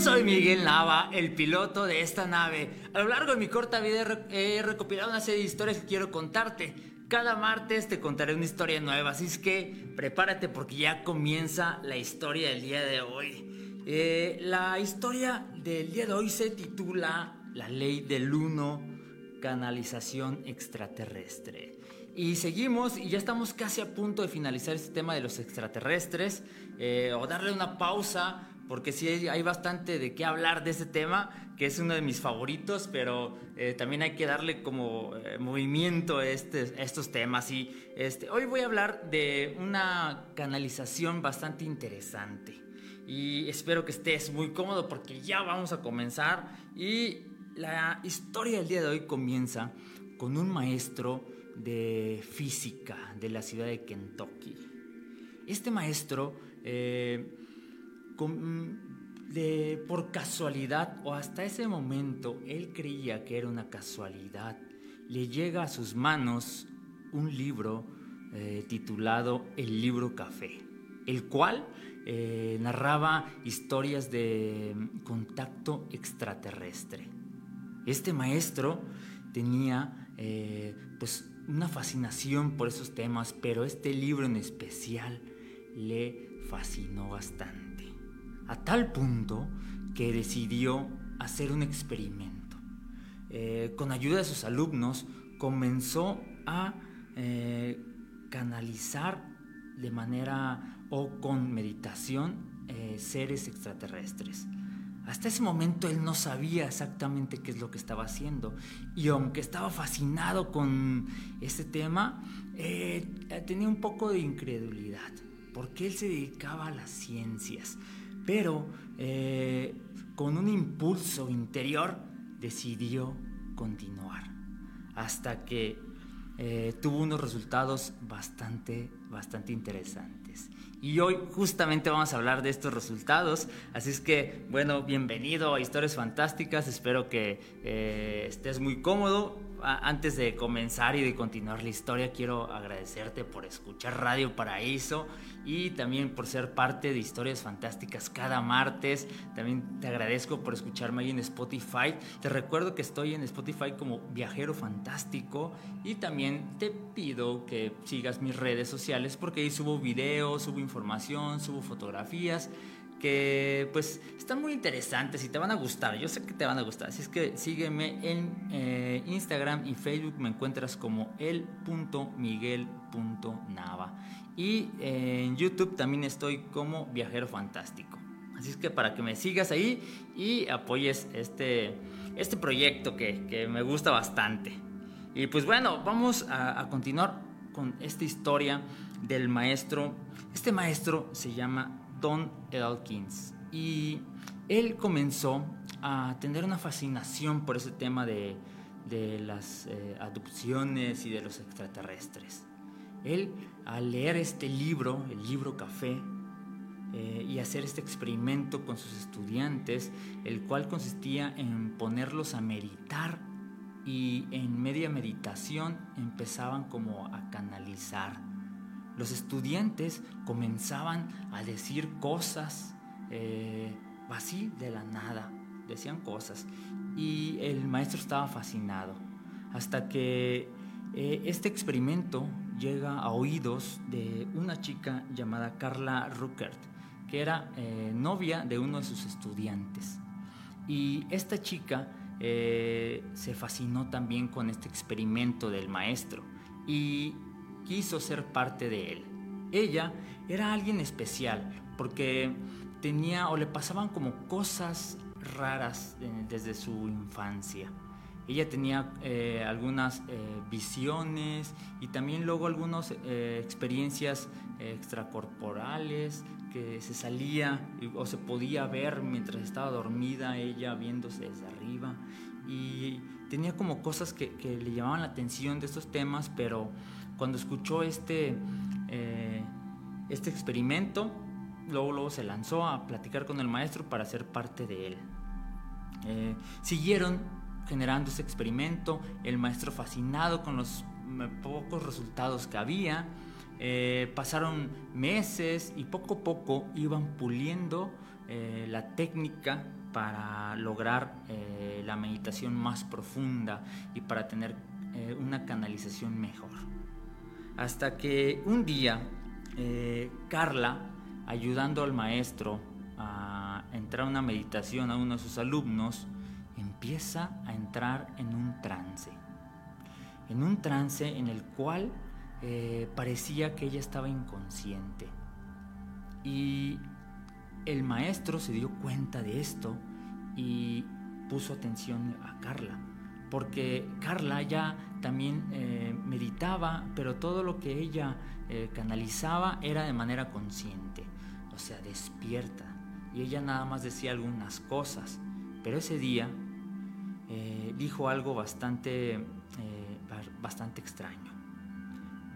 Soy Miguel Nava, el piloto de esta nave. A lo largo de mi corta vida he recopilado una serie de historias que quiero contarte. Cada martes te contaré una historia nueva, así es que prepárate porque ya comienza la historia del día de hoy. Eh, la historia del día de hoy se titula La ley del uno, canalización extraterrestre. Y seguimos y ya estamos casi a punto de finalizar este tema de los extraterrestres eh, o darle una pausa porque sí hay bastante de qué hablar de ese tema, que es uno de mis favoritos, pero eh, también hay que darle como eh, movimiento a, este, estos temas. Y este, hoy voy a hablar de una canalización bastante interesante. Y espero que estés muy cómodo porque ya vamos a comenzar. Y la historia del día de hoy comienza con un maestro de física de la ciudad de Kentucky. Este maestro... Eh, de, por casualidad o hasta ese momento él creía que era una casualidad, le llega a sus manos un libro eh, titulado El libro café, el cual eh, narraba historias de contacto extraterrestre. Este maestro tenía eh, pues una fascinación por esos temas, pero este libro en especial le fascinó bastante a tal punto que decidió hacer un experimento. Eh, con ayuda de sus alumnos comenzó a eh, canalizar de manera o con meditación eh, seres extraterrestres. Hasta ese momento él no sabía exactamente qué es lo que estaba haciendo y aunque estaba fascinado con ese tema, tenía un poco de incredulidad porque él se dedicaba a las ciencias pero eh, con un impulso interior decidió continuar. Hasta que eh, tuvo unos resultados bastante, bastante interesantes. Y hoy justamente vamos a hablar de estos resultados, así es que, bueno, bienvenido a Historias Fantásticas, espero que eh, estés muy cómodo, antes de comenzar y de continuar la historia, quiero agradecerte por escuchar Radio Paraíso y también por ser parte de Historias Fantásticas cada martes. También te agradezco por escucharme ahí en Spotify. Te recuerdo que estoy en Spotify como Viajero Fantástico y también te pido que sigas mis redes sociales porque ahí subo videos, subo información, subo fotografías que pues están muy interesantes y te van a gustar. Yo sé que te van a gustar. Así es que sígueme en eh, Instagram y Facebook. Me encuentras como el.miguel.nava. Y eh, en YouTube también estoy como Viajero Fantástico. Así es que para que me sigas ahí y apoyes este, este proyecto que, me gusta bastante. Y pues bueno, vamos a continuar con esta historia del maestro. Este maestro se llama Don Elkins. Y él comenzó a tener una fascinación por ese tema de, las eh, adopciones y de los extraterrestres. Él, al leer este libro, el libro Café, eh, y hacer este experimento con sus estudiantes, el cual consistía en ponerlos a meditar y en media meditación empezaban como a canalizar los estudiantes comenzaban a decir cosas eh, así de la nada, decían cosas. Y el maestro estaba fascinado, hasta que eh, este experimento llega a oídos de una chica llamada Carla Ruckert, que era eh, novia de uno de sus estudiantes. Y esta chica se fascinó también con este experimento del maestro y quiso ser parte de él. ella era alguien especial porque tenía o le pasaban como cosas raras desde su infancia. Ella tenía eh, algunas eh, visiones y también luego algunas eh, experiencias extracorporales que se salía o se podía ver mientras estaba dormida ella viéndose desde arriba y tenía como cosas que, le llamaban la atención de estos temas, pero cuando escuchó este, este experimento, luego, luego se lanzó a platicar con el maestro para ser parte de él. siguieron generando ese experimento, el maestro fascinado con los pocos resultados que había. Eh, pasaron meses y poco a poco iban puliendo eh, la técnica para lograr eh, la meditación más profunda y para tener una canalización mejor. Hasta que un día Carla, ayudando al maestro a entrar a una meditación a uno de sus alumnos, empieza a entrar en un trance, en un trance en el cual eh, parecía que ella estaba inconsciente. Y el maestro se dio cuenta de esto y puso atención a Carla, porque Carla ya también eh, meditaba, pero todo lo que ella eh, canalizaba era de manera consciente, o sea, despierta. Y ella nada más decía algunas cosas, pero ese día eh, dijo algo bastante, bastante extraño.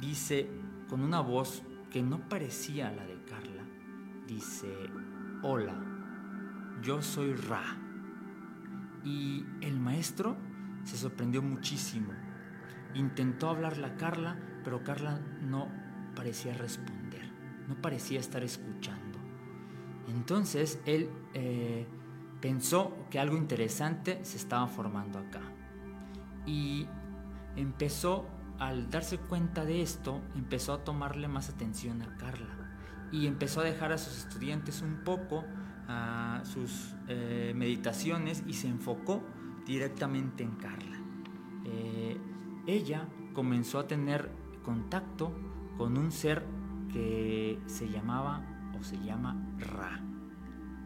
Dice con una voz que no parecía la de Carla, dice, hola, yo soy Ra. Y el maestro se sorprendió muchísimo. Intentó hablarle a Carla, pero Carla no parecía responder, no parecía estar escuchando. Entonces él eh, pensó que algo interesante se estaba formando acá. Y empezó, al darse cuenta de esto, empezó a tomarle más atención a Carla. Y empezó a dejar a sus estudiantes un poco a sus eh, meditaciones y se enfocó directamente en Carla. Eh, ella comenzó a tener contacto con un ser que se llamaba o se llama Ra.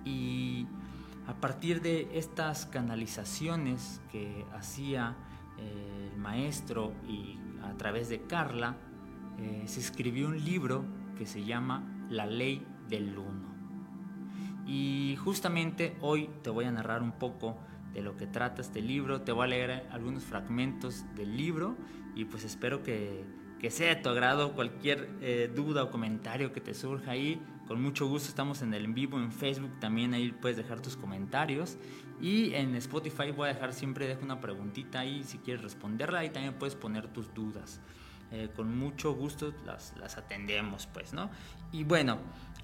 Y a partir de estas canalizaciones que hacía eh, el maestro y a través de Carla, eh, se escribió un libro que se llama La Ley del Uno. Y justamente hoy te voy a narrar un poco de lo que trata este libro, te voy a leer algunos fragmentos del libro y pues espero que, que sea de tu agrado cualquier eh, duda o comentario que te surja ahí con mucho gusto estamos en el vivo en Facebook, también ahí puedes dejar tus comentarios. Y en Spotify voy a dejar siempre, dejo una preguntita ahí si quieres responderla y también puedes poner tus dudas. Eh, con mucho gusto las, las, atendemos, pues, ¿no? Y bueno,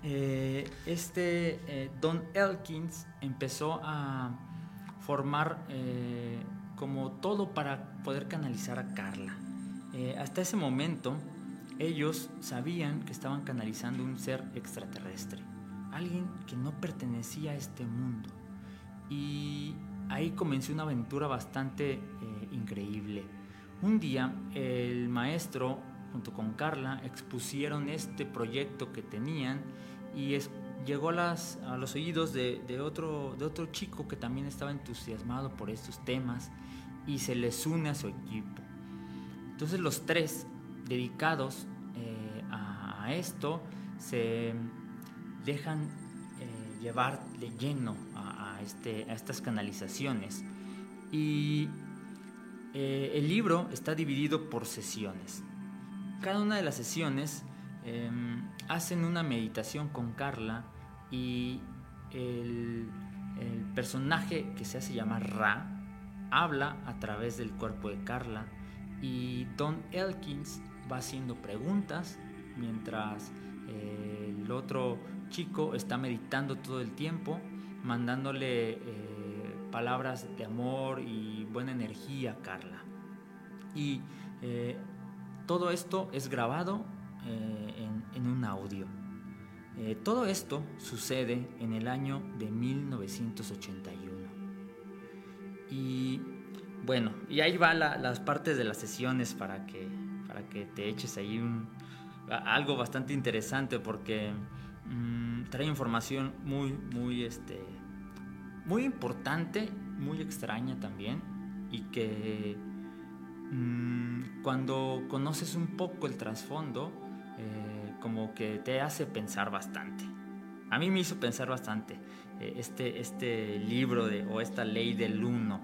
eh, este Don Elkins empezó a formar como todo para poder canalizar a Carla. hasta ese momento, ellos sabían que estaban canalizando un ser extraterrestre, alguien que no pertenecía a este mundo. Y ahí comenzó una aventura bastante eh, increíble. Un día el maestro junto con Carla expusieron este proyecto que tenían y llegó a, los oídos de, otro, chico que también estaba entusiasmado por estos temas y se les une a su equipo. Entonces los tres dedicados eh, a, esto, se dejan eh, llevar de lleno a, este, estas canalizaciones. Y eh, el libro está dividido por sesiones. Cada una de las sesiones em, hacen una meditación con Carla y el, personaje que se hace llamar Ra habla a través del cuerpo de Carla y Don Elkins va haciendo preguntas mientras eh, el otro chico está meditando todo el tiempo, mandándole eh, palabras de amor y buena energía a Carla. Y eh, todo esto es grabado en, un audio. Todo esto sucede en el año de 1981. Y bueno, y ahí va las partes de las sesiones para que, para que te eches ahí algo bastante interesante porque mm, trae información muy, muy, este, muy importante, muy extraña también y que mm, cuando conoces un poco el trasfondo, eh, como que te hace pensar bastante. A mí me hizo pensar bastante eh, este, este libro de, o esta ley del uno.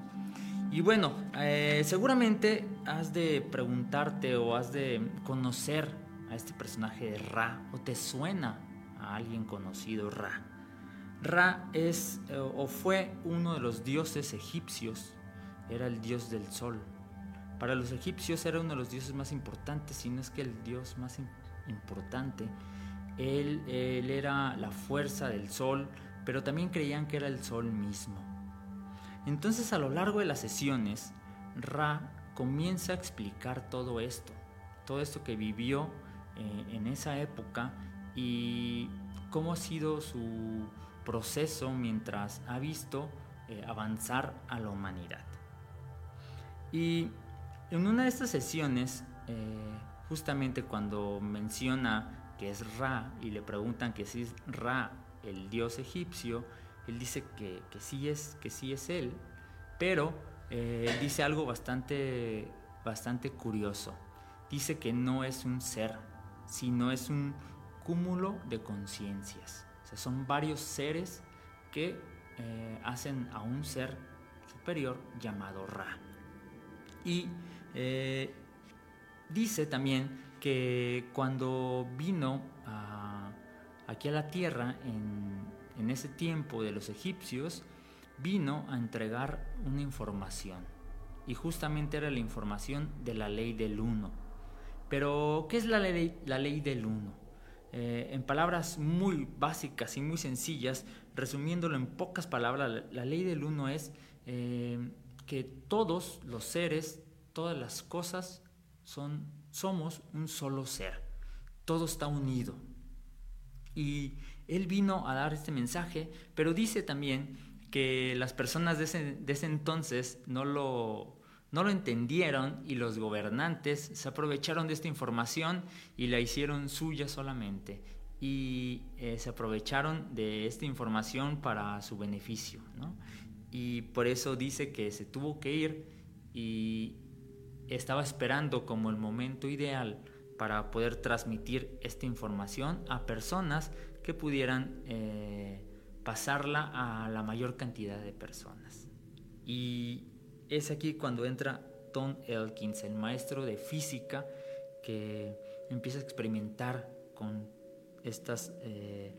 Y bueno, eh, seguramente has de preguntarte o has de conocer a este personaje de Ra o te suena a alguien conocido Ra. Ra es o fue uno de los dioses egipcios, era el dios del sol. Para los egipcios era uno de los dioses más importantes, si no es que el dios más importante. Él, él era la fuerza del sol, pero también creían que era el sol mismo. Entonces a lo largo de las sesiones, Ra comienza a explicar todo esto, todo esto que vivió eh, en esa época y cómo ha sido su proceso mientras ha visto eh, avanzar a la humanidad. Y en una de estas sesiones, eh, justamente cuando menciona que es Ra y le preguntan que si es Ra el dios egipcio, él dice que, sí, es, que sí es él, pero dice algo bastante, bastante curioso. Dice que no es un ser, sino es un cúmulo de conciencias. O sea, son varios seres que eh, hacen a un ser superior llamado Ra. Y eh, dice también que cuando vino aquí a la tierra en, ese tiempo de los egipcios, vino a entregar una información. Y justamente era la información de la ley del uno pero, ¿qué es la ley, la ley del uno? Eh, en palabras muy básicas y muy sencillas, resumiéndolo en pocas palabras, la, ley del uno es eh, que todos los seres, todas las cosas, son, somos un solo ser. Todo está unido. Y él vino a dar este mensaje, pero dice también que las personas de ese, de ese entonces no lo, no lo entendieron y los gobernantes se aprovecharon de esta información y la hicieron suya solamente. Y eh, se aprovecharon de esta información para su beneficio. Y por eso dice que se tuvo que ir y estaba esperando como el momento ideal para poder transmitir esta información a personas que pudieran eh, pasarla a la mayor cantidad de personas. Y es aquí cuando entra Tom Elkins, el maestro de física, que empieza a experimentar con estas, eh,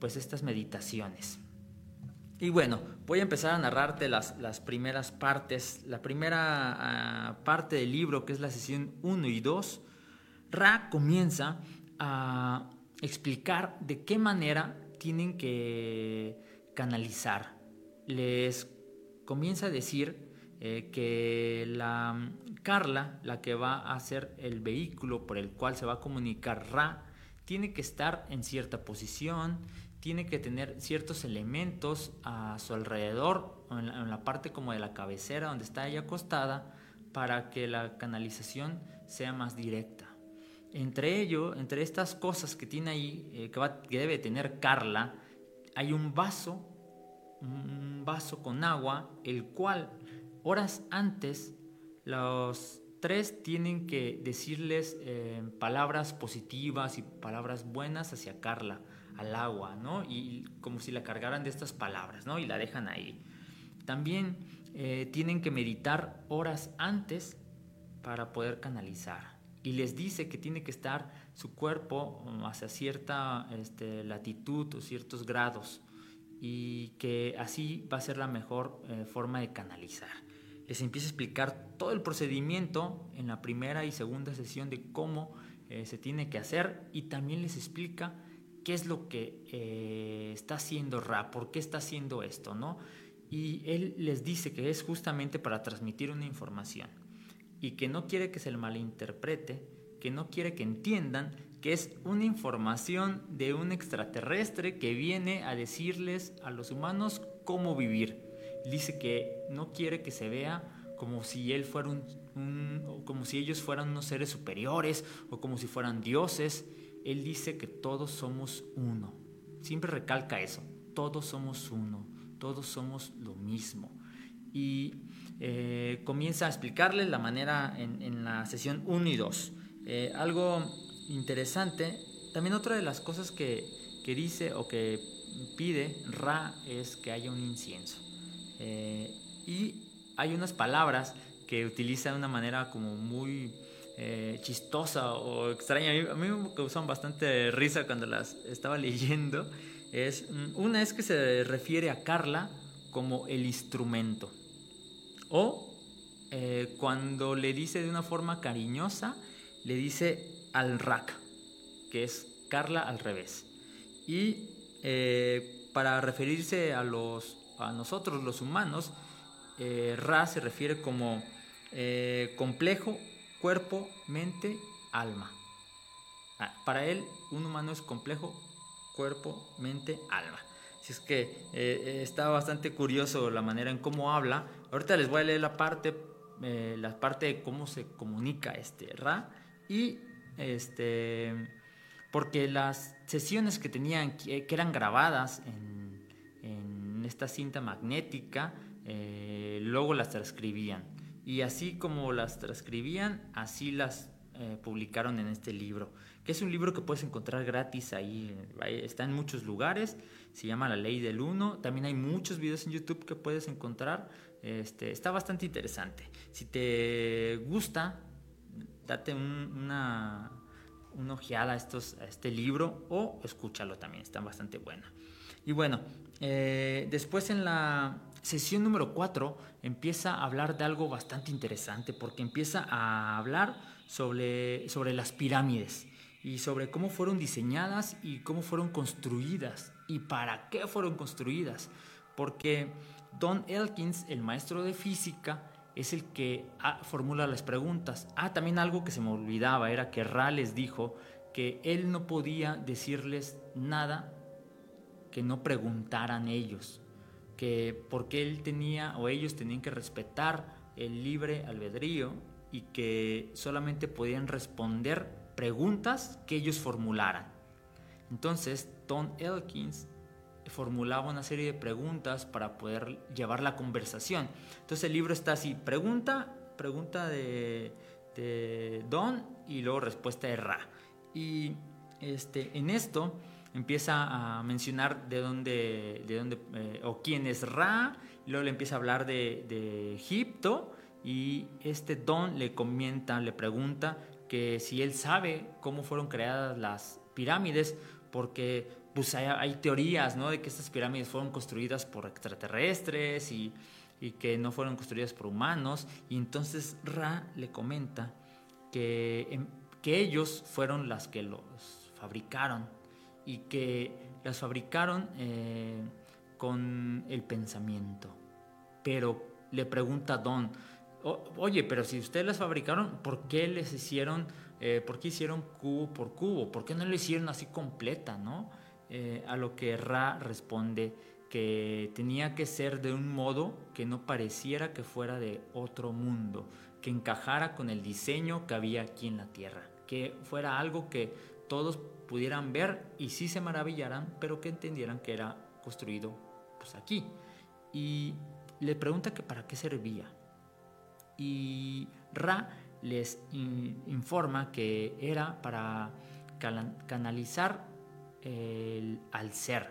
pues estas meditaciones. Y bueno, voy a empezar a narrarte las, las primeras partes. La primera ah, parte del libro, que es la sesión 1 y 2, Ra comienza a explicar de qué manera tienen que canalizar. Les comienza a decir eh, que la mm, Carla, la que va a ser el vehículo por el cual se va a comunicar Ra, tiene que estar en cierta posición, tiene que tener ciertos elementos a su alrededor, en la, en la parte como de la cabecera donde está ella acostada, para que la canalización sea más directa. Entre ello, entre estas cosas que tiene ahí, eh, que, que debe tener Carla, hay un vaso, un vaso con agua, el cual horas antes, los tres tienen que decirles eh, palabras positivas y palabras buenas hacia Carla, al agua, ¿no? Y como si la cargaran de estas palabras, ¿no? Y la dejan ahí. También eh, tienen que meditar horas antes para poder canalizar. Y les dice que tiene que estar su cuerpo um, hacia cierta este, latitud o ciertos grados y que así va a ser la mejor eh, forma de canalizar les empieza a explicar todo el procedimiento en la primera y segunda sesión de cómo eh, se tiene que hacer y también les explica qué es lo que eh, está haciendo Ra, por qué está haciendo esto, ¿no? Y él les dice que es justamente para transmitir una información y que no quiere que se le malinterprete, que no quiere que entiendan que es una información de un extraterrestre que viene a decirles a los humanos cómo vivir dice que no quiere que se vea como si él fuera un como si ellos fueran unos seres superiores o como si fueran dioses. Él dice que todos somos uno. Siempre recalca eso, todos somos uno, todos somos lo mismo. Y eh, comienza a explicarles la manera en, la sesión 1 y 2. Eh, algo interesante, también otra de las cosas que, que, dice o que pide Ra es que haya un incienso. Eh, y hay unas palabras que utiliza de una manera como muy chistosa o extraña. A mí, me causan bastante risa cuando las estaba leyendo. Es, mm, una es que se refiere a Carla como el instrumento. O eh, cuando le dice de una forma cariñosa, le dice al rack, que es Carla al revés. Y eh, para referirse a, los, a nosotros, los humanos, eh, Ra se refiere como complejo, cuerpo, mente, alma. Ah, para él, un humano es complejo, cuerpo, mente, alma. Así es que está bastante curioso la manera en cómo habla, Ahorita les voy a leer la parte, eh, la parte de cómo se comunica este Ra y este porque las sesiones que tenían que, eran grabadas en, esta cinta magnética eh, luego las transcribían y así como las transcribían así las eh, publicaron en este libro que es un libro que puedes encontrar gratis ahí, está en muchos lugares, se llama La Ley del Uno, también hay muchos videos en YouTube que puedes encontrar, este, está bastante interesante. Si te gusta, date una, una ojeada a, estos, a este libro o escúchalo también, está bastante buena. Y bueno, eh, después en la sesión número 4 empieza a hablar de algo bastante interesante porque empieza a hablar sobre, sobre las pirámides y sobre cómo fueron diseñadas y cómo fueron construidas y para qué fueron construidas. Porque Don Elkins, el maestro de física, es el que ah, formula las preguntas. Ah, también algo que se me olvidaba era que Ra les dijo que él no podía decirles nada que no preguntaran ellos, que porque él tenía o ellos tenían que respetar el libre albedrío y que solamente podían responder preguntas que ellos formularan. Entonces, Tom Elkins formulaba una serie de preguntas para poder llevar la conversación. Entonces el libro está así, pregunta, pregunta de, Don y luego respuesta de Ra. Y este, en esto empieza a mencionar de dónde, de dónde eh, o quién es Ra, y luego le empieza a hablar de, de Egipto y este Don le comenta, le pregunta que si él sabe cómo fueron creadas las pirámides, porque pues hay, teorías ¿no? de que estas pirámides fueron construidas por extraterrestres y, que no fueron construidas por humanos. Y entonces Ra le comenta que, em, que ellos fueron las que los fabricaron y que las fabricaron eh, con el pensamiento. Pero le pregunta a Don, oye, pero si ustedes las fabricaron, ¿por qué les hicieron, eh, por qué hicieron cubo por cubo? ¿Por qué no lo hicieron así completa, no? Eh, a lo que Ra responde que tenía que ser de un modo que no pareciera que fuera de otro mundo, que encajara con el diseño que había aquí en la Tierra, que fuera algo que todos pudieran ver y sí se maravillaran, pero que entendieran que era construido pues aquí. Y le pregunta que para qué servía y Ra les informa que era para canalizar el, al ser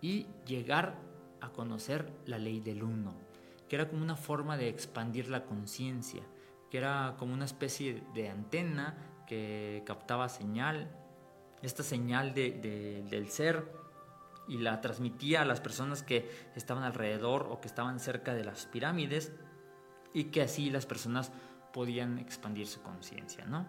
y llegar a conocer la ley del uno, que era como una forma de expandir la conciencia, que era como una especie de antena que captaba señal, esta señal del ser y la transmitía a las personas que estaban alrededor o que estaban cerca de las pirámides y que así las personas podían expandir su conciencia, ¿no?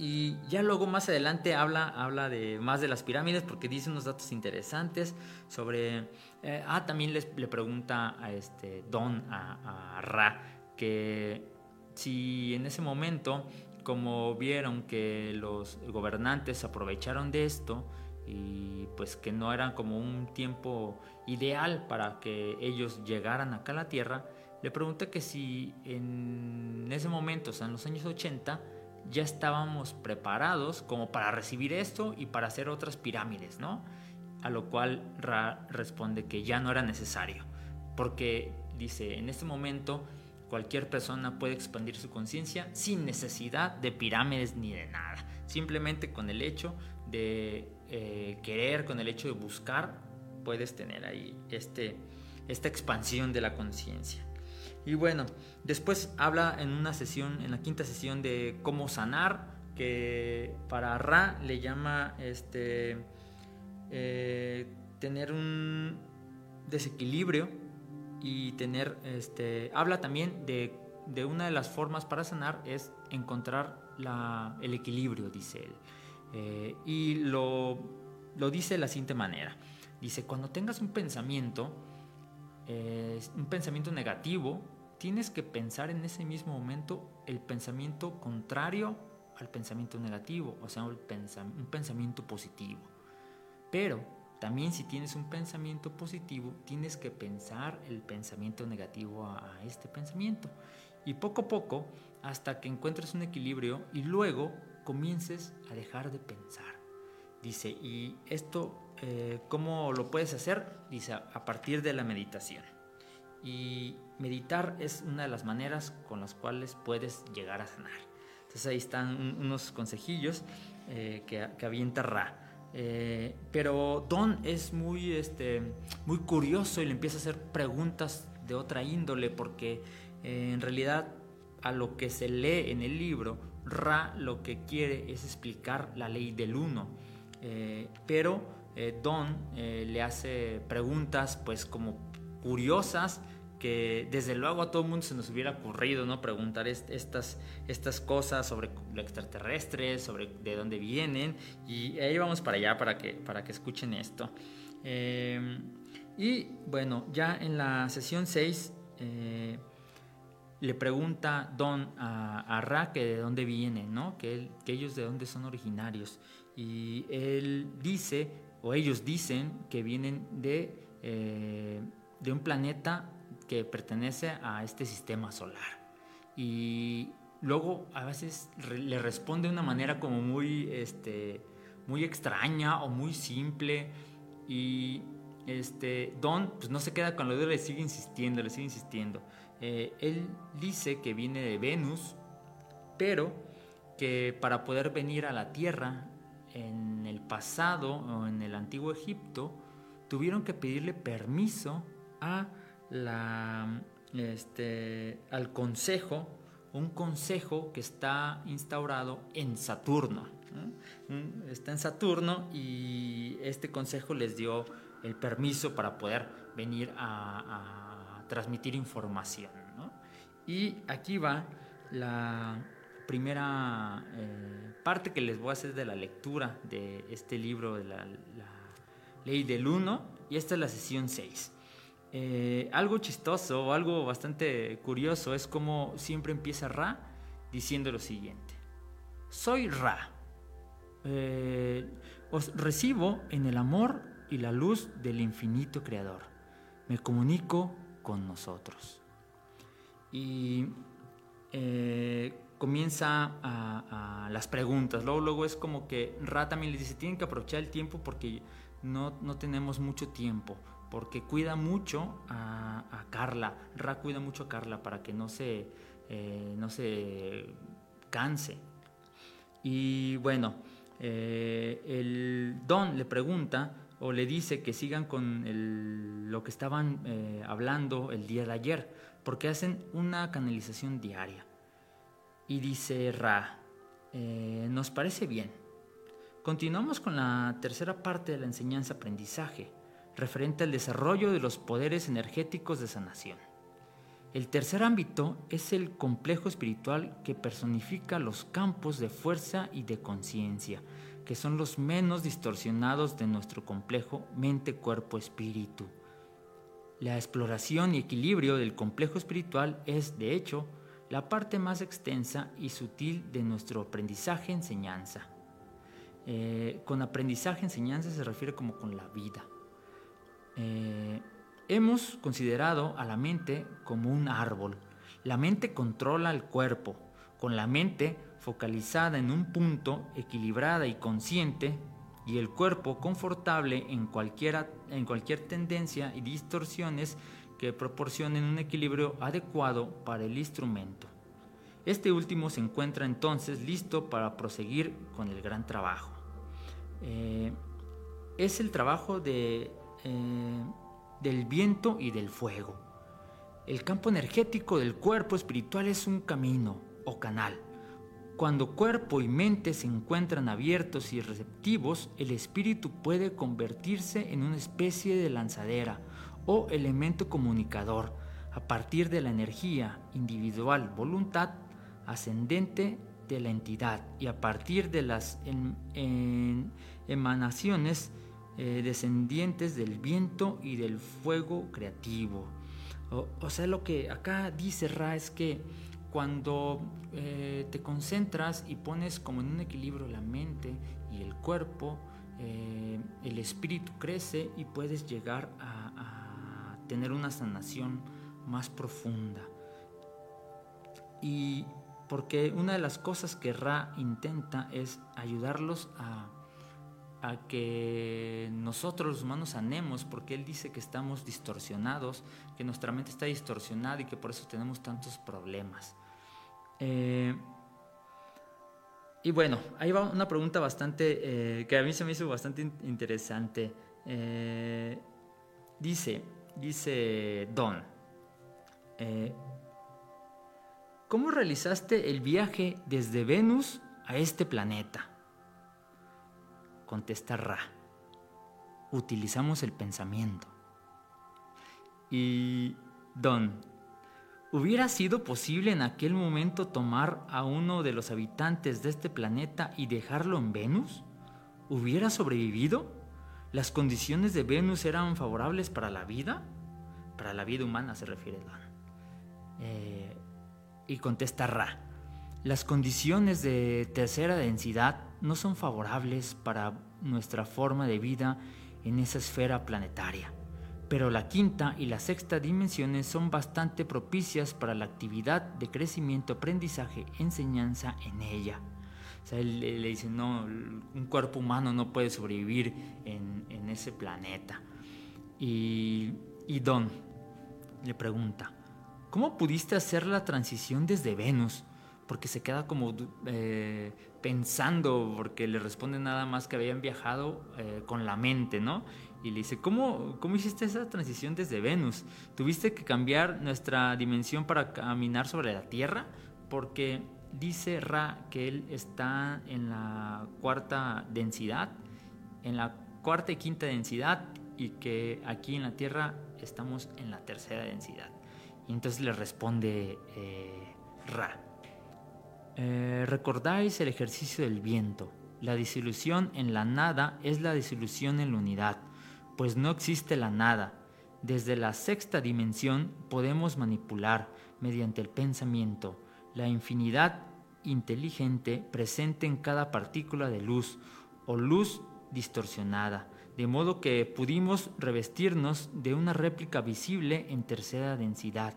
Y ya luego más adelante habla, habla de más de las pirámides porque dice unos datos interesantes sobre... Eh, ah, también les, le pregunta a este Don, a, a Ra, que si en ese momento, como vieron que los gobernantes aprovecharon de esto, y pues que no era como un tiempo ideal para que ellos llegaran acá a la Tierra, le pregunté que si en ese momento, o sea, en los años 80, ya estábamos preparados como para recibir esto y para hacer otras pirámides, ¿no? A lo cual Ra responde que ya no era necesario, porque dice, en este momento cualquier persona puede expandir su conciencia sin necesidad de pirámides ni de nada, simplemente con el hecho de eh, querer, con el hecho de buscar, puedes tener ahí este, esta expansión de la conciencia. Y bueno, después habla en una sesión, en la quinta sesión de cómo sanar, que para Ra le llama este, eh, tener un desequilibrio y tener, este, habla también de, de, una de las formas para sanar es encontrar la, el equilibrio, dice él. Eh, y lo, lo, dice de la siguiente manera. Dice, cuando tengas un pensamiento, eh, un pensamiento negativo, tienes que pensar en ese mismo momento el pensamiento contrario al pensamiento negativo, o sea, un pensamiento positivo. Pero también si tienes un pensamiento positivo, tienes que pensar el pensamiento negativo a, este pensamiento. Y poco a poco, hasta que encuentres un equilibrio y luego comiences a dejar de pensar. Dice, ¿y esto eh, cómo lo puedes hacer? Dice, a partir de la meditación. Y meditar es una de las maneras con las cuales puedes llegar a sanar. Entonces ahí están unos consejillos eh, que, que, avienta Ra. Eh, pero Don es muy, este, muy curioso y le empieza a hacer preguntas de otra índole porque eh, en realidad a lo que se lee en el libro, Ra lo que quiere es explicar la ley del uno. pero Don le hace preguntas pues como curiosas que desde luego a todo el mundo se nos hubiera ocurrido, ¿no? Preguntar estas, estas cosas sobre lo extraterrestre, sobre de dónde vienen, y ahí vamos para allá para que, para que escuchen esto. Em, y bueno, ya en la sesión 6 eh, le pregunta Don a, Ra que de dónde vienen, ¿no? Que, que ellos de dónde son originarios. Y él dice, o ellos dicen, que vienen de, eh, de un planeta que pertenece a este sistema solar. Y luego a veces le responde de una manera como muy, este, muy extraña o muy simple. Y este, Don pues no se queda con lo de le sigue insistiendo, le sigue insistiendo. Eh, él dice que viene de Venus, pero que para poder venir a la Tierra en el pasado o en el antiguo Egipto, tuvieron que pedirle permiso a la, este, al consejo, un consejo que está instaurado en Saturno. Está en Saturno y este consejo les dio el permiso para poder venir a, transmitir información. Y aquí va la primera eh, parte que les voy a hacer de la lectura de este libro de la, la ley del 1 y esta es la sesión 6. Eh, algo chistoso o algo bastante curioso es como siempre empieza Ra diciendo lo siguiente. Soy Ra. Eh, os recibo en el amor y la luz del infinito creador. Me comunico con nosotros. Y eh, comienza a, las preguntas. Luego, luego es como que Ra también le dice, tienen que aprovechar el tiempo porque no, no tenemos mucho tiempo porque cuida mucho a, Carla. Ra cuida mucho a Carla para que no se, eh, no se canse. Y bueno, eh, el Don le pregunta o le dice que sigan con lo que estaban eh, hablando el día de ayer, porque hacen una canalización diaria. Y dice Ra, nos parece bien. Continuamos con la tercera parte de la enseñanza-aprendizaje referente al desarrollo de los poderes energéticos de sanación. El tercer ámbito es el complejo espiritual que personifica los campos de fuerza y de conciencia, que son los menos distorsionados de nuestro complejo mente-cuerpo-espíritu. La exploración y equilibrio del complejo espiritual es, de hecho, la parte más extensa y sutil de nuestro aprendizaje-enseñanza. Eh, con aprendizaje-enseñanza se refiere como con la vida. Eh, hemos considerado a la mente como un árbol. La mente controla el cuerpo. Con la mente focalizada en un punto, equilibrada y consciente, y el cuerpo confortable en, en cualquier tendencia y distorsiones que proporcionen un equilibrio adecuado para el instrumento. Este último se encuentra entonces listo para proseguir con el gran trabajo. Eh, es el trabajo de, eh, del viento y del fuego. El campo energético del cuerpo espiritual es un camino o canal. Cuando cuerpo y mente se encuentran abiertos y receptivos, el espíritu puede convertirse en una especie de lanzadera o elemento comunicador a partir de la energía individual, voluntad ascendente de la entidad y a partir de las emanaciones eh, descendientes del viento y del fuego creativo. O, sea, lo que acá dice Ra es que cuando eh, te concentras y pones como en un equilibrio la mente y el cuerpo, eh, el espíritu crece y puedes llegar a, a tener una sanación más profunda. Y porque una de las cosas que Ra intenta es ayudarlos a a que nosotros los humanos sanemos, porque Él dice que estamos distorsionados, que nuestra mente está distorsionada y que por eso tenemos tantos problemas. Eh, y bueno, ahí va una pregunta bastante, eh, que a mí se me hizo bastante interesante. Eh, dice, dice Don, ¿cómo realizaste el viaje desde Venus a este planeta? Contesta Ra. Utilizamos el pensamiento. Y Don, ¿hubiera sido posible en aquel momento tomar a uno de los habitantes de este planeta y dejarlo en Venus? ¿Hubiera sobrevivido? ¿Las condiciones de Venus eran favorables para la vida? Para la vida humana se refiere Don. Eh, y contesta Ra. Las condiciones de tercera densidad no son favorables para nuestra forma de vida en esa esfera planetaria, pero la quinta y la sexta dimensiones son bastante propicias para la actividad de crecimiento, aprendizaje, enseñanza en ella. O sea, él, le dice, no, un cuerpo humano no puede sobrevivir en, ese planeta. Y, y Don le pregunta, ¿cómo pudiste hacer la transición desde Venus? Porque se queda como eh, pensando, porque le responde nada más que habían viajado eh, con la mente, ¿no? Y le dice, ¿cómo, ¿cómo hiciste esa transición desde Venus? ¿Tuviste que cambiar nuestra dimensión para caminar sobre la Tierra? Porque dice Ra que él está en la cuarta densidad, en la cuarta y quinta densidad, y que aquí en la Tierra estamos en la tercera densidad. Y entonces le responde eh, Ra. Eh, recordáis el ejercicio del viento. La disolución en la nada es la disolución en la unidad, pues no existe la nada. Desde la sexta dimensión podemos manipular, mediante el pensamiento, la infinidad inteligente presente en cada partícula de luz o luz distorsionada, de modo que pudimos revestirnos de una réplica visible en tercera densidad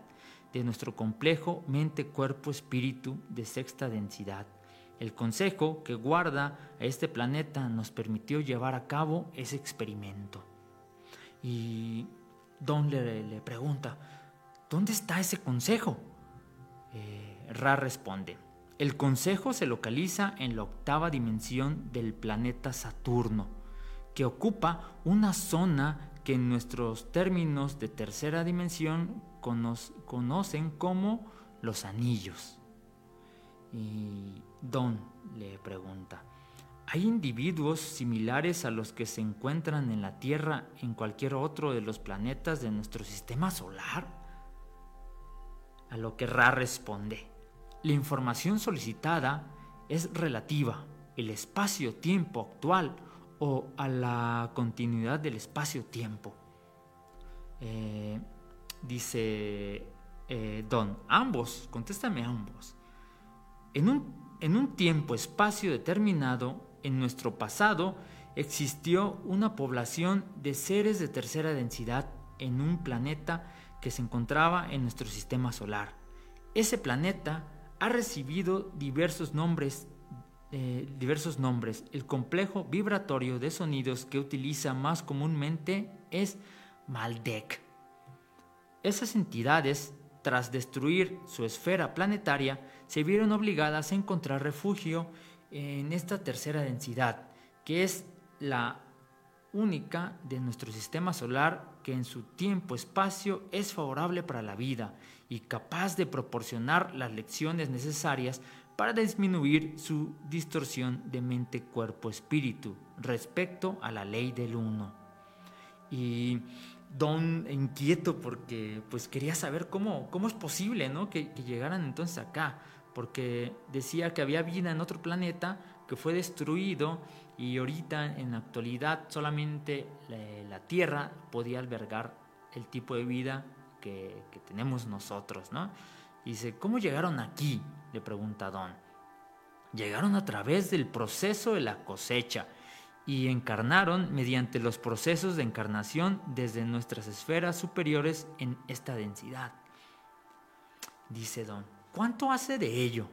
de nuestro complejo mente-cuerpo-espíritu de sexta densidad. El consejo que guarda a este planeta nos permitió llevar a cabo ese experimento. Y Don le, pregunta, ¿dónde está ese consejo? Eh, Ra responde, el consejo se localiza en la octava dimensión del planeta Saturno, que ocupa una zona que en nuestros términos de tercera dimensión conocen como los anillos. Y Don le pregunta, ¿hay individuos similares a los que se encuentran en la Tierra en cualquier otro de los planetas de nuestro sistema solar? A lo que Ra responde, la información solicitada es relativa, el espacio-tiempo actual o a la continuidad del espacio-tiempo. Eh, Dice eh, Don, ambos, contéstame ambos. En un, en un tiempo, espacio determinado, en nuestro pasado, existió una población de seres de tercera densidad en un planeta que se encontraba en nuestro sistema solar. Ese planeta ha recibido diversos nombres, eh, diversos nombres. El complejo vibratorio de sonidos que utiliza más comúnmente es Maldek. Esas entidades, tras destruir su esfera planetaria, se vieron obligadas a encontrar refugio en esta tercera densidad, que es la única de nuestro sistema solar que en su tiempo-espacio es favorable para la vida y capaz de proporcionar las lecciones necesarias para disminuir su distorsión de mente-cuerpo-espíritu respecto a la ley del uno. Y Don inquieto porque pues quería saber cómo, cómo es posible ¿no? que, llegaran entonces acá, porque decía que había vida en otro planeta que fue destruido y ahorita en la actualidad solamente la, Tierra podía albergar el tipo de vida que, tenemos nosotros, ¿no? dice, ¿cómo llegaron aquí? Le pregunta Don. Llegaron a través del proceso de la cosecha y encarnaron mediante los procesos de encarnación desde nuestras esferas superiores en esta densidad. Dice Don, ¿cuánto hace de ello?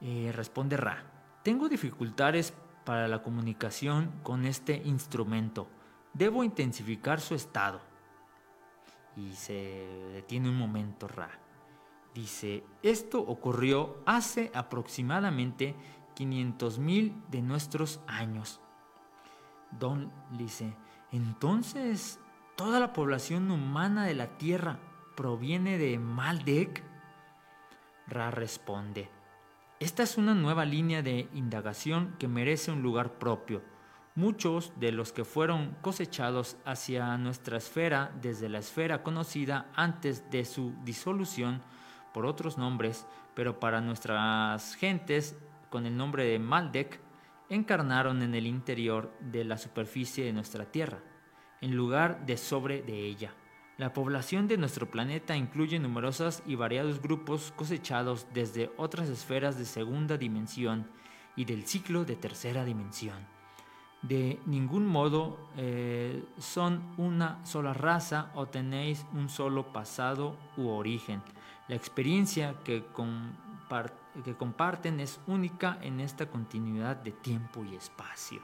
Eh, responde Ra, tengo dificultades para la comunicación con este instrumento. Debo intensificar su estado. Y se detiene un momento Ra. Dice, esto ocurrió hace aproximadamente 500.000 de nuestros años. Don dice, entonces, ¿toda la población humana de la Tierra proviene de Maldek? Ra responde, esta es una nueva línea de indagación que merece un lugar propio. Muchos de los que fueron cosechados hacia nuestra esfera desde la esfera conocida antes de su disolución por otros nombres, pero para nuestras gentes con el nombre de Maldek, encarnaron en el interior de la superficie de nuestra Tierra, en lugar de sobre de ella. La población de nuestro planeta incluye numerosos y variados grupos cosechados desde otras esferas de segunda dimensión y del ciclo de tercera dimensión. De ningún modo eh, son una sola raza o tenéis un solo pasado u origen. La experiencia que, que comparten es única en esta continuidad de tiempo y espacio.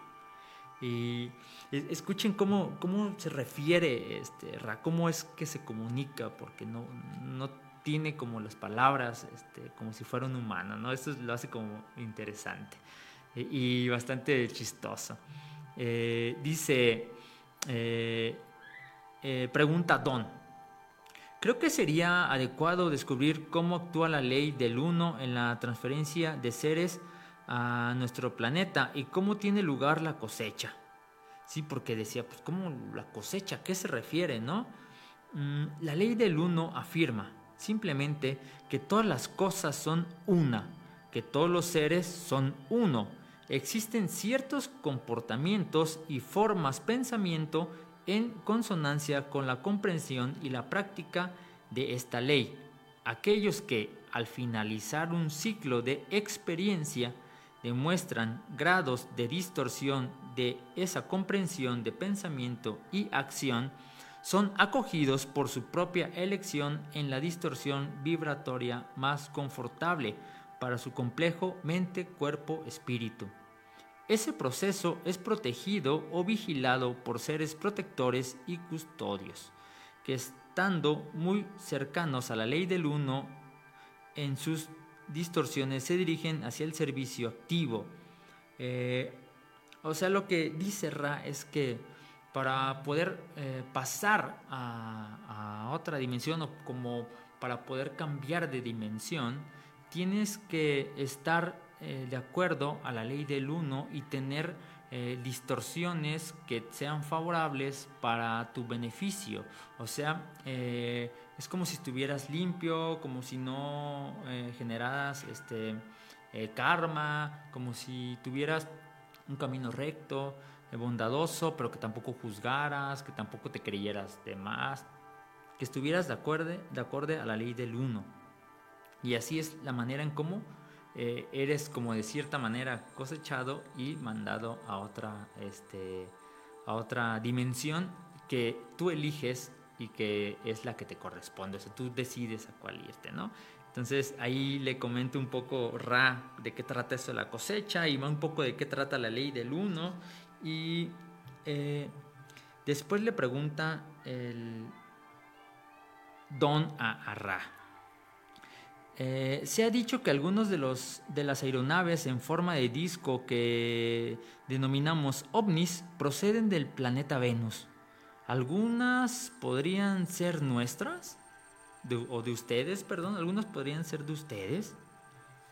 Y escuchen cómo, cómo se refiere este, Ra, cómo es que se comunica, porque no, no tiene como las palabras este, como si fuera un humano, ¿no? Eso lo hace como interesante e, y bastante chistoso. Eh, dice, eh, eh, pregunta Don, creo que sería adecuado descubrir cómo actúa la ley del uno en la transferencia de seres a nuestro planeta y cómo tiene lugar la cosecha. Sí, porque decía, pues cómo la cosecha, ¿a qué se refiere, no? Mm, la ley del uno afirma simplemente que todas las cosas son una, que todos los seres son uno. Existen ciertos comportamientos y formas pensamiento en consonancia con la comprensión y la práctica de esta ley. Aquellos que, al finalizar un ciclo de experiencia, demuestran grados de distorsión de esa comprensión de pensamiento y acción, son acogidos por su propia elección en la distorsión vibratoria más confortable para su complejo mente, cuerpo, espíritu. Ese proceso es protegido o vigilado por seres protectores y custodios, que estando muy cercanos a la ley del uno en sus distorsiones se dirigen hacia el servicio activo. Eh, o sea, lo que dice Ra es que para poder eh, pasar a, otra dimensión o como para poder cambiar de dimensión, tienes que estar eh, de acuerdo a la ley del uno y tener distorsiones que sean favorables para tu beneficio. O sea, es como si estuvieras limpio, como si no eh, generaras este, eh, karma, como si tuvieras un camino recto, eh, bondadoso, pero que tampoco juzgaras, que tampoco te creyeras de más, que estuvieras de acuerdo, de acuerdo a la ley del uno. Y así es la manera en cómo eres como de cierta manera cosechado y mandado a otra, este, a otra dimensión que tú eliges y que es la que te corresponde, o sea, tú decides a cuál irte, ¿no? Entonces ahí le comento un poco Ra de qué trata eso de la cosecha y va un poco de qué trata la ley del uno y eh, después le pregunta el Don a, Ra. Eh, se ha dicho que algunos de, de las aeronaves en forma de disco que denominamos ovnis proceden del planeta Venus. Algunas podrían ser nuestras o de ustedes, perdón, algunos podrían ser de ustedes.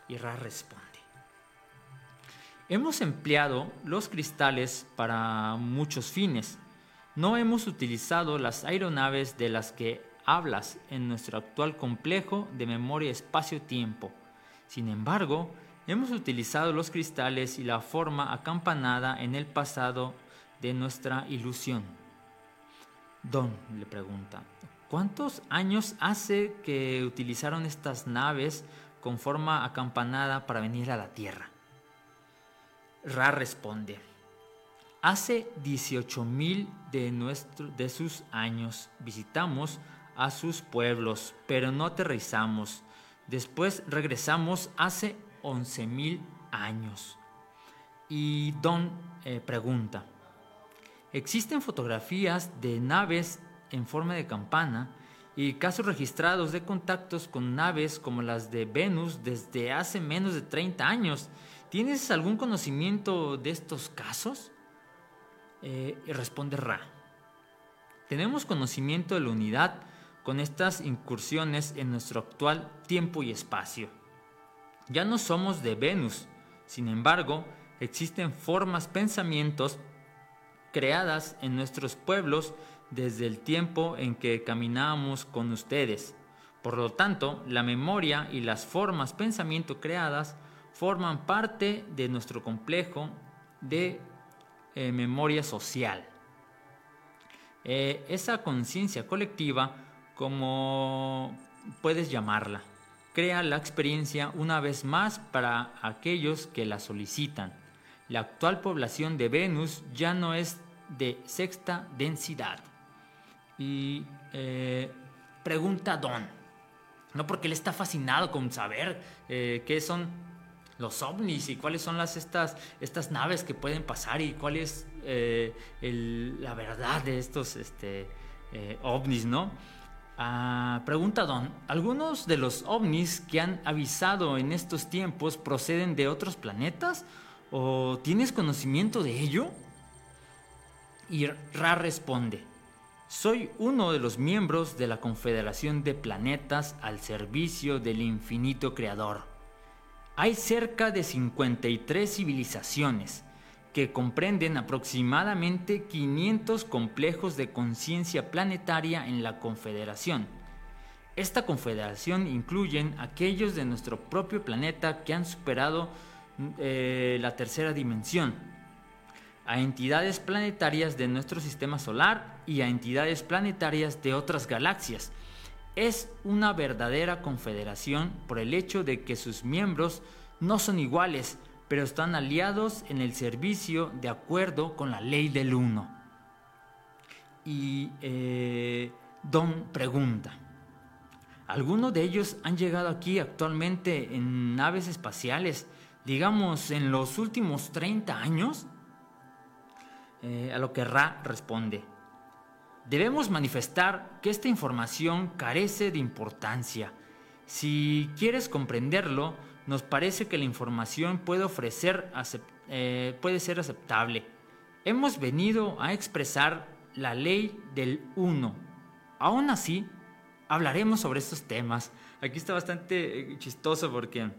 Y Ra responde. Hemos empleado los cristales para muchos fines. No hemos utilizado las aeronaves de las que hablas en nuestro actual complejo de memoria espacio-tiempo. Sin embargo, hemos utilizado los cristales y la forma acampanada en el pasado de nuestra ilusión. Don le pregunta, ¿Cuántos años hace que utilizaron estas naves con forma acampanada para venir a la Tierra? Ra responde, hace 18.000 de, de sus años visitamos a sus pueblos, pero no aterrizamos. Después regresamos hace 11.000 años. Y Don eh, pregunta, ¿existen fotografías de naves en forma de campana y casos registrados de contactos con naves como las de Venus desde hace menos de 30 años. ¿Tienes algún conocimiento de estos casos? Eh, responde Ra. Tenemos conocimiento de la unidad con estas incursiones en nuestro actual tiempo y espacio. Ya no somos de Venus, sin embargo, existen formas, pensamientos creadas en nuestros pueblos desde el tiempo en que caminábamos con ustedes. Por lo tanto, la memoria y las formas pensamiento creadas forman parte de nuestro complejo de eh, memoria social. Eh, esa conciencia colectiva, como puedes llamarla, crea la experiencia una vez más para aquellos que la solicitan. La actual población de Venus ya no es de sexta densidad y eh, pregunta Don, no porque él está fascinado con saber eh, qué son los ovnis y cuáles son las, estas, estas naves que pueden pasar y cuál es eh, la verdad de estos este, ovnis, ¿no? Ah, pregunta Don, ¿algunos de los ovnis que han avisado en estos tiempos proceden de otros planetas? ¿O tienes conocimiento de ello? Y Ra responde, soy uno de los miembros de la Confederación de Planetas al servicio del infinito creador. Hay cerca de 53 civilizaciones que comprenden aproximadamente 500 complejos de conciencia planetaria en la Confederación. Esta confederación incluye aquellos de nuestro propio planeta que han superado eh, la tercera dimensión, a entidades planetarias de nuestro sistema solar y a entidades planetarias de otras galaxias. Es una verdadera confederación por el hecho de que sus miembros no son iguales, pero están aliados en el servicio de acuerdo con la ley del uno. Y eh, Don pregunta, ¿algunos de ellos han llegado aquí actualmente en naves espaciales, digamos, en los últimos 30 años? Eh, a lo que Ra responde, debemos manifestar que esta información carece de importancia. Si quieres comprenderlo, nos parece que la información puede, ofrecer, eh, puede ser aceptable. Hemos venido a expresar la ley del uno. Aún así, hablaremos sobre estos temas. Aquí está bastante eh, chistoso porque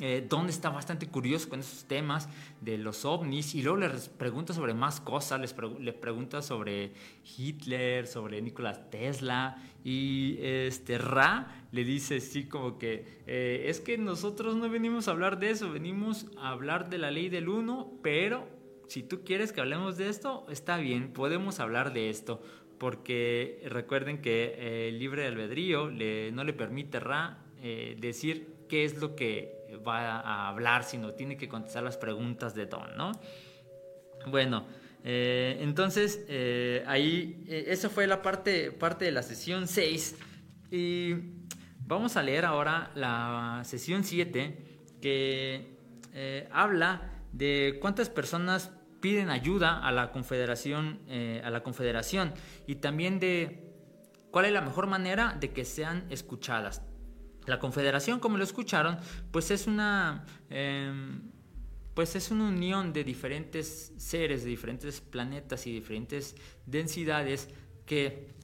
eh, está bastante curioso con esos temas de los ovnis y luego les pregunta sobre más cosas, les pregunta sobre Hitler, sobre Nikola Tesla y este Ra le dice así como que eh, es que nosotros no venimos a hablar de eso, venimos a hablar de la ley del uno, pero si tú quieres que hablemos de esto, está bien, podemos hablar de esto, porque recuerden que eh, el libre albedrío le, no le permite Ra eh, decir qué es lo que va a hablar, sino tiene que contestar las preguntas de Don, ¿no? Bueno, Eh, entonces, eh, ahí, eh, esa fue la parte, parte de la sesión 6. Y vamos a leer ahora la sesión 7, que habla de cuántas personas piden ayuda a la confederación, a la confederación y también de cuál es la mejor manera de que sean escuchadas. La confederación, como lo escucharon, pues es una em, pues es una unión de diferentes seres, de diferentes planetas y diferentes densidades que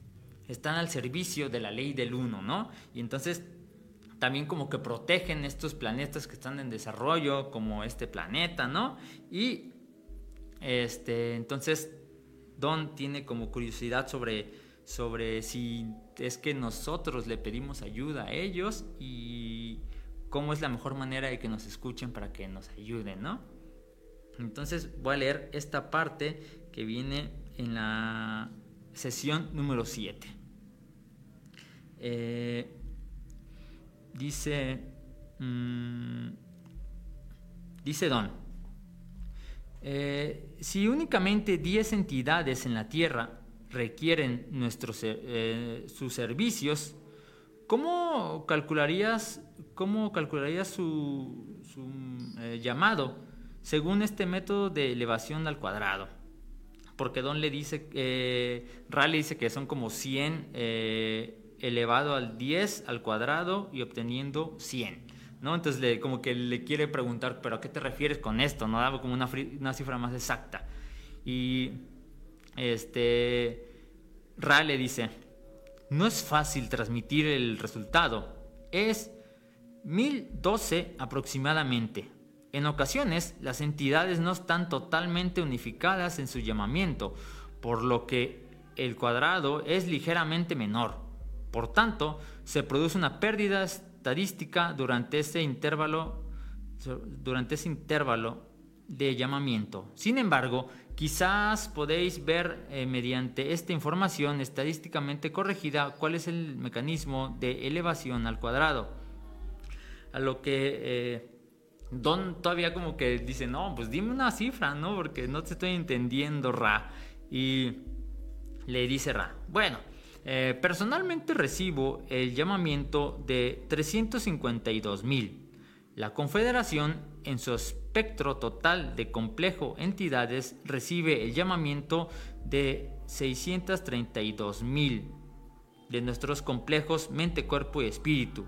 están al servicio de la ley del uno, ¿no? Y entonces también como que protegen estos planetas que están en desarrollo, como este planeta, ¿no? Y este, entonces Don tiene como curiosidad sobre, sobre si es que nosotros le pedimos ayuda a ellos y cómo es la mejor manera de que nos escuchen para que nos ayuden, ¿no? Entonces voy a leer esta parte que viene en la sesión número 7. Eh, dice, mm, dice Don, eh, si únicamente 10 entidades en la Tierra requieren nuestros, eh, sus servicios, ¿cómo calcularías ¿cómo calcularía su, eh, llamado según este método de elevación al cuadrado? Porque Don le dice, eh, Raleigh dice que son como 100 eh, elevado al 10 al cuadrado y obteniendo 100. ¿no? Entonces le, como que le quiere preguntar, ¿pero a qué te refieres con esto? ¿No? Daba como una, una cifra más exacta. Y este, Raleigh dice, no es fácil transmitir el resultado, es 1012 aproximadamente. En ocasiones, las entidades no están totalmente unificadas en su llamamiento, por lo que el cuadrado es ligeramente menor. Por tanto, se produce una pérdida estadística durante ese intervalo, durante ese intervalo de llamamiento. Sin embargo, quizás podéis ver eh, mediante esta información estadísticamente corregida cuál es el mecanismo de elevación al cuadrado a lo que eh, Don todavía como que dice, no, pues dime una cifra, ¿no? Porque no te estoy entendiendo, Ra. Y le dice Ra, bueno, eh, personalmente recibo el llamamiento de 352 mil. La Confederación, en su espectro total de complejo entidades, recibe el llamamiento de 632 mil de nuestros complejos mente, cuerpo y espíritu.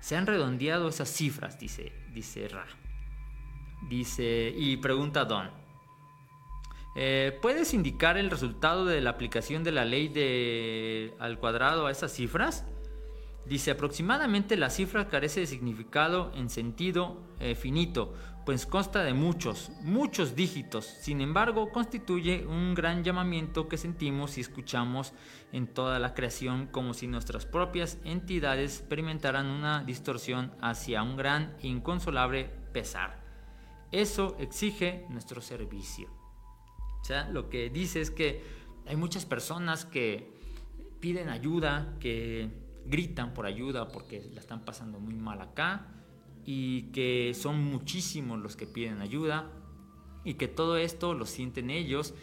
Se han redondeado esas cifras, dice, dice Ra. Dice, y pregunta Don. Eh, ¿Puedes indicar el resultado de la aplicación de la ley de al cuadrado a esas cifras? Dice, aproximadamente la cifra carece de significado en sentido eh, finito, pues consta de muchos, muchos dígitos. Sin embargo, constituye un gran llamamiento que sentimos y escuchamos en toda la creación como si nuestras propias entidades experimentaran una distorsión hacia un gran e inconsolable pesar. Eso exige nuestro servicio. O sea, lo que dice es que hay muchas personas que piden ayuda, que gritan por ayuda porque la están pasando muy mal acá y que son muchísimos los que piden ayuda y que todo esto lo sienten ellos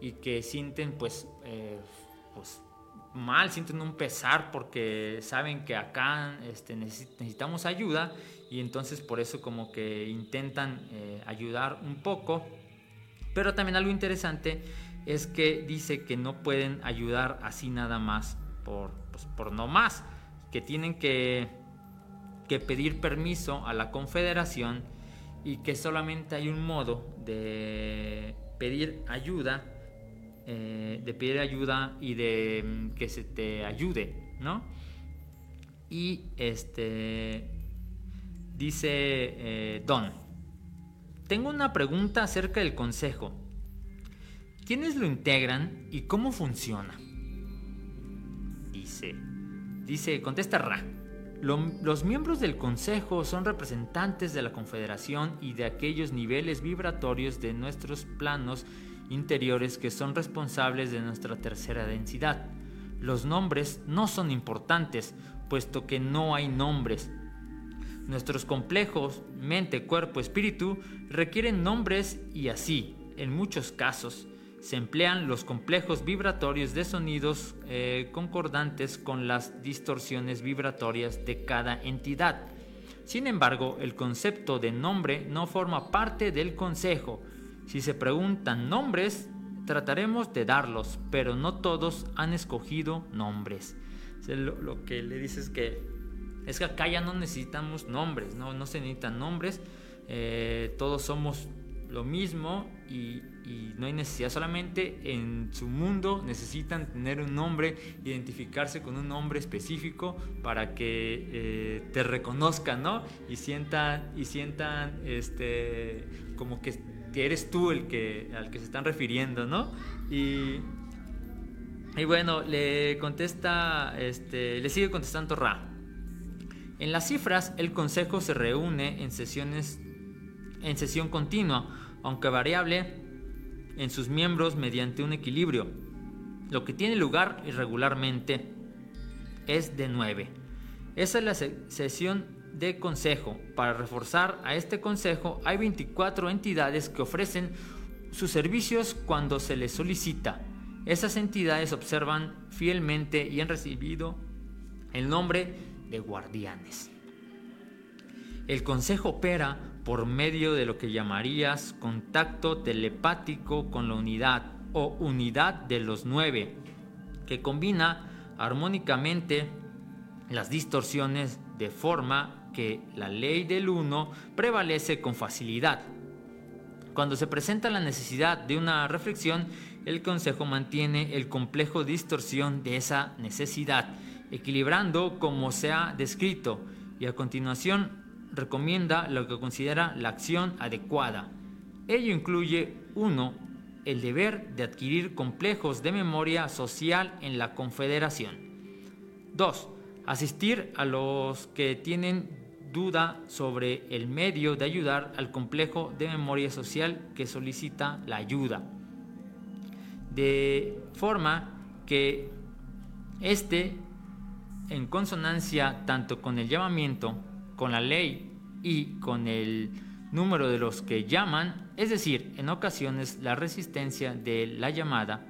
y que sienten pues, eh, pues mal, sienten un pesar porque saben que acá este, necesitamos ayuda y entonces por eso como que intentan eh, ayudar un poco. Pero también algo interesante es que dice que no pueden ayudar así nada más por, pues, por no más, que tienen que, que pedir permiso a la confederación y que solamente hay un modo de pedir ayuda, eh, de pedir ayuda y de mm, que se te ayude, ¿no? Y este dice eh, Don, tengo una pregunta acerca del consejo. ¿Quiénes lo integran y cómo funciona? Dice, contesta Ra. Los miembros del Consejo son representantes de la Confederación y de aquellos niveles vibratorios de nuestros planos interiores que son responsables de nuestra tercera densidad. Los nombres no son importantes, puesto que no hay nombres. Nuestros complejos, mente, cuerpo, espíritu, requieren nombres y así, en muchos casos, se emplean los complejos vibratorios de sonidos eh, concordantes con las distorsiones vibratorias de cada entidad. Sin embargo, el concepto de nombre no forma parte del consejo. Si se preguntan nombres, trataremos de darlos, pero no todos han escogido nombres. lo, que le dice es que, es que acá ya no necesitamos nombres, no, no se necesitan nombres, eh, todos somos lo mismo y, no hay necesidad, solamente en su mundo necesitan tener un nombre, identificarse con un nombre específico para que eh, te reconozcan, ¿no? Y sientan, y sientan este, como que eres tú el que, al que se están refiriendo, ¿no? Y, y bueno, le contesta, este, le sigue contestando Ra. En las cifras, el consejo se reúne en sesiones en sesión continua, aunque variable en sus miembros mediante un equilibrio. Lo que tiene lugar irregularmente es de 9. Esa es la sesión de consejo. Para reforzar a este consejo hay 24 entidades que ofrecen sus servicios cuando se les solicita. Esas entidades observan fielmente y han recibido el nombre de guardianes. El consejo opera por medio de lo que llamarías contacto telepático con la unidad o unidad de los nueve, que combina armónicamente las distorsiones de forma que la ley del uno prevalece con facilidad. Cuando se presenta la necesidad de una reflexión, el Consejo mantiene el complejo distorsión de esa necesidad, equilibrando como se ha descrito, y a continuación recomienda lo que considera la acción adecuada. Ello incluye 1. El deber de adquirir complejos de memoria social en la Confederación. 2. Asistir a los que tienen duda sobre el medio de ayudar al complejo de memoria social que solicita la ayuda. De forma que este, en consonancia tanto con el llamamiento con la ley y con el número de los que llaman, es decir, en ocasiones la resistencia de la llamada.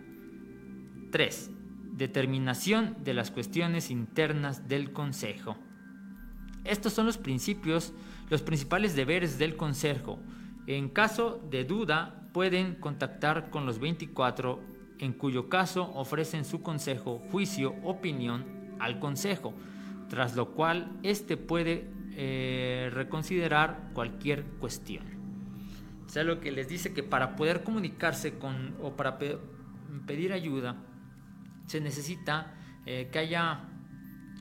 3. Determinación de las cuestiones internas del Consejo. Estos son los principios, los principales deberes del Consejo. En caso de duda, pueden contactar con los 24, en cuyo caso ofrecen su consejo, juicio, opinión al Consejo, tras lo cual éste puede eh, reconsiderar cualquier cuestión. O sea, lo que les dice que para poder comunicarse con o para pedir ayuda se necesita eh, que haya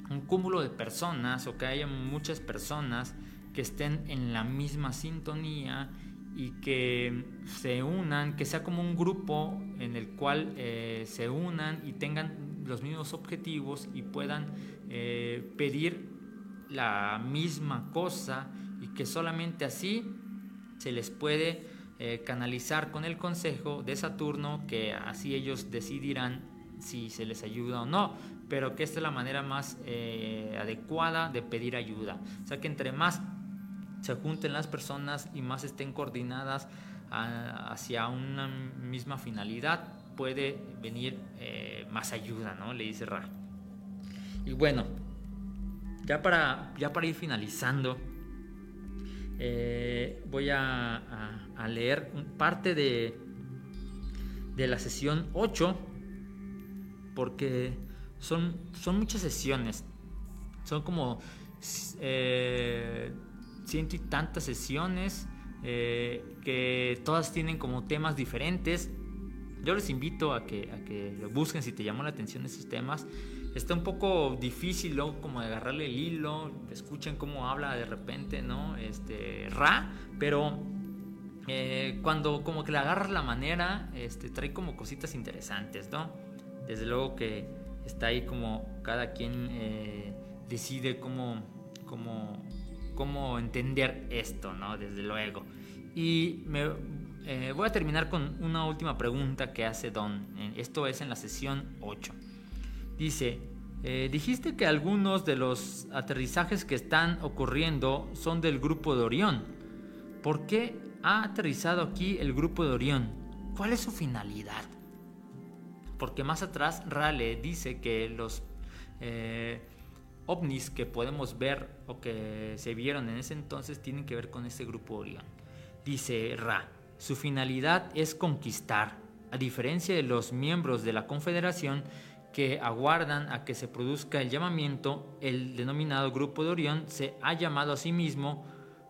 un cúmulo de personas o que haya muchas personas que estén en la misma sintonía y que se unan, que sea como un grupo en el cual eh, se unan y tengan los mismos objetivos y puedan pedir la misma cosa y que solamente así se les puede eh, canalizar con el consejo de Saturno, que así ellos decidirán si se les ayuda o no, pero que esta es la manera más eh, adecuada de pedir ayuda. O sea que entre más se junten las personas y más estén coordinadas hacia una misma finalidad, puede venir eh, más ayuda, ¿no? Le dice Ra. Y bueno, ya para, ya para ir finalizando, eh, voy a, leer parte de, de la sesión 8, porque son, son muchas sesiones. Son como eh, ciento y tantas sesiones eh, que todas tienen como temas diferentes. Yo les invito a que, a que lo busquen si te llamó la atención esos temas está un poco difícil ¿no? como de agarrarle el hilo, escuchen cómo habla de repente, ¿no? Este, Ra, pero eh, cuando como que le agarras la manera, este, trae como cositas interesantes, ¿no? Desde luego que está ahí como cada quien eh, decide cómo, cómo, cómo entender esto, ¿no? Desde luego. Y me, eh, voy a terminar con una última pregunta que hace Don. Esto es en la sesión 8. Dice, eh, dijiste que algunos de los aterrizajes que están ocurriendo son del grupo de Orión. ¿Por qué ha aterrizado aquí el grupo de Orión? ¿Cuál es su finalidad? porque más atrás Rale dice que los eh, ovnis que podemos ver o que se vieron en ese entonces tienen que ver con este grupo Orión. Dice Ra, su finalidad es conquistar, a diferencia de los miembros de la Confederación que aguardan a que se produzca el llamamiento, el denominado Grupo de Orión se ha llamado a sí mismo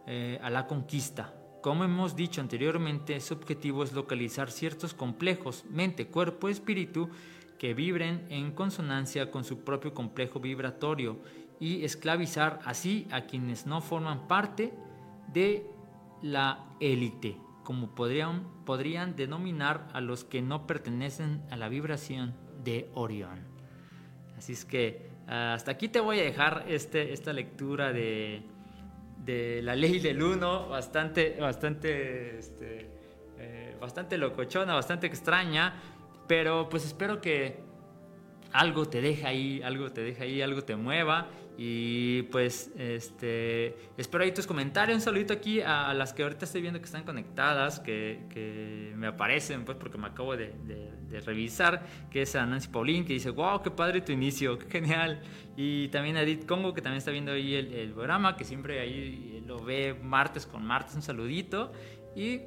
eh, a la conquista. Como hemos dicho anteriormente, su objetivo es localizar ciertos complejos, mente, cuerpo, espíritu, que vibren en consonancia con su propio complejo vibratorio y esclavizar así a quienes no forman parte de la élite, como podrían, podrían denominar a los que no pertenecen a la vibración de Orión. Así es que hasta aquí te voy a dejar este, esta lectura de, de la ley del uno, bastante, bastante, este, eh, bastante locochona, bastante extraña, pero pues espero que algo te deje ahí, algo te deje ahí, algo te mueva. Y pues este, espero ahí tus comentarios. Un saludito aquí a, las que ahorita estoy viendo que están conectadas, que, que me aparecen, pues porque me acabo de, revisar, que es a Nancy Paulín, que dice, wow, qué padre tu inicio, qué genial. Y también a Edith Congo, que también está viendo ahí el, programa, que siempre ahí lo ve martes con martes, un saludito. Y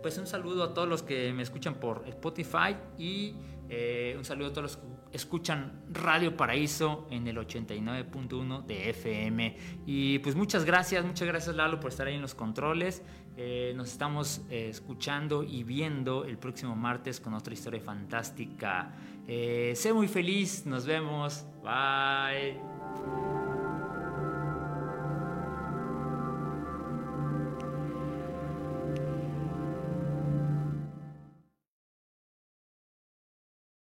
pues un saludo a todos los que me escuchan por Spotify y eh, un saludo a todos los escuchan Radio Paraíso en el 89.1 de FM. Y pues muchas gracias, muchas gracias Lalo por estar ahí en los controles. Eh, nos estamos eh, escuchando y viendo el próximo martes con otra historia fantástica. sé muy feliz, nos vemos. Bye.